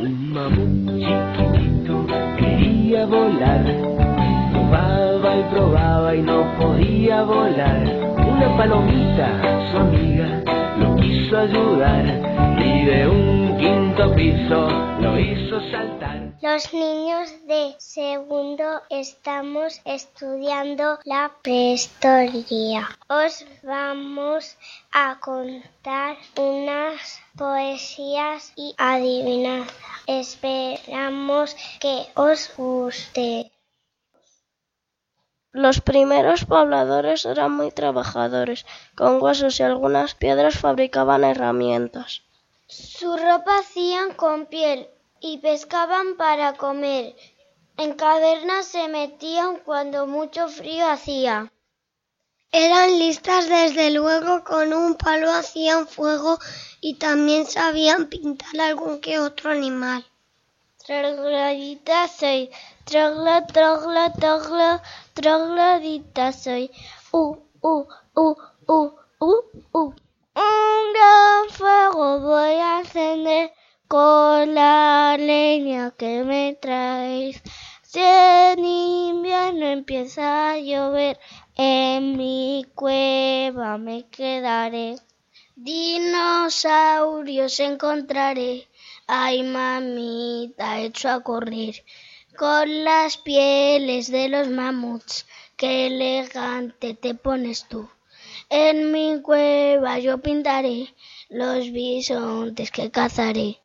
Un mamut chiquitito quería volar. Probaba y probaba y no podía volar. Una palomita, su amiga, lo quiso ayudar y de un quinto piso. Los niños de segundo estamos estudiando la prehistoria. Os vamos a contar unas poesías y adivinanzas. Esperamos que os guste. Los primeros pobladores eran muy trabajadores. Con huesos y algunas piedras fabricaban herramientas. Su ropa hacían con piel y pescaban para comer. En cavernas se metían cuando mucho frío hacía. Eran listas desde luego, con un palo hacían fuego y también sabían pintar algún que otro animal. Trogladita soy, trogla, trogla, trogla, trogladita soy. Uh, uh, uh, uh, uh, uh. Un gran fuego la leña que me traes. Si en invierno empieza a llover, en mi cueva me quedaré. Dinosaurios encontraré. Ay, mamita, hecho a correr con las pieles de los mamuts. Qué elegante te pones tú. En mi cueva yo pintaré los bisontes que cazaré.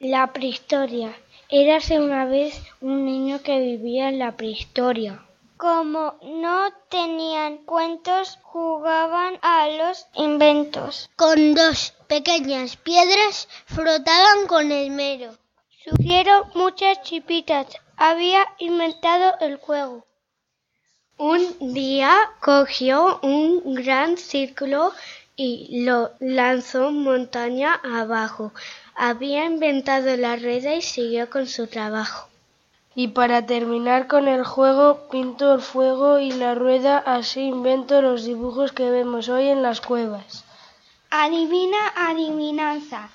La prehistoria. Érase una vez un niño que vivía en la prehistoria. Como no tenían cuentos, jugaban a los inventos. Con dos pequeñas piedras frotaban con esmero. Surgieron muchas chipitas. Había inventado el juego. Un día cogió un gran círculo y lo lanzó montaña abajo. Había inventado la rueda y siguió con su trabajo. Y para terminar con el juego, pinto el fuego y la rueda, así invento los dibujos que vemos hoy en las cuevas. Adivina adivinanza.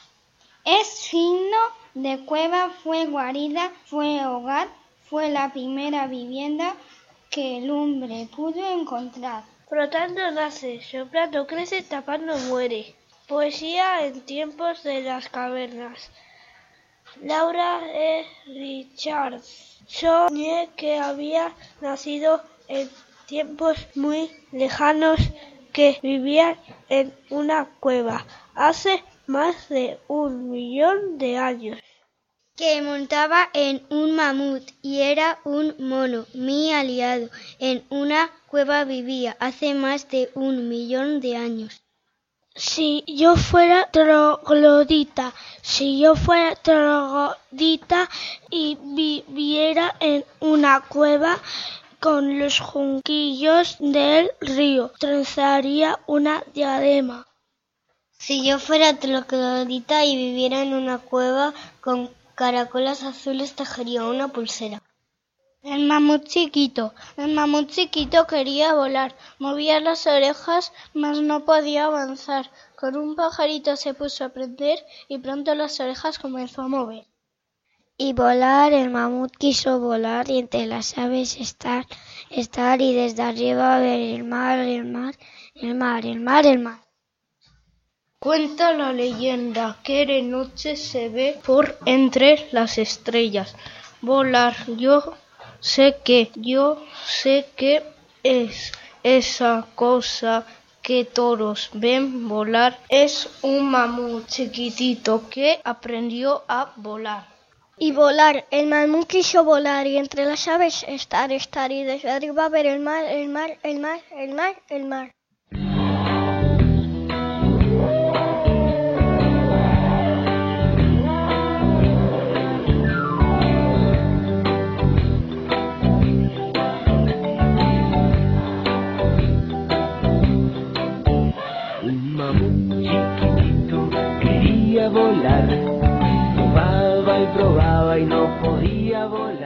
Es signo de cueva, fue guarida, fue hogar, fue la primera vivienda que el hombre pudo encontrar. Frotando nace, soplando crece, tapando muere. Poesía en tiempos de las cavernas. Laura E. Richards. Soñé que había nacido en tiempos muy lejanos que vivía en una cueva hace más de un millón de años. Que montaba en un mamut y era un mono, mi aliado. En una cueva vivía hace más de un millón de años. Si yo fuera troglodita, si yo fuera troglodita y viviera en una cueva con los junquillos del río, trenzaría una diadema. Si yo fuera troglodita y viviera en una cueva con caracolas azules, tejería una pulsera. El mamut chiquito. El mamut chiquito quería volar. Movía las orejas, mas no podía avanzar. Con un pajarito se puso a aprender y pronto las orejas comenzó a mover. Y volar, el mamut quiso volar y entre las aves estar, estar y desde arriba ver el mar, el mar, el mar, el mar, el mar. Cuenta la leyenda que de noche se ve por entre las estrellas. Volar, yo sé que, yo sé que es esa cosa que todos ven volar. Es un mamut chiquitito que aprendió a volar. Y volar, el mamut quiso volar y entre las aves estar, estar y desde arriba ver el mar, el mar, el mar, el mar, el mar. Un mamut chiquitito quería volar, probaba y probaba y no podía volar.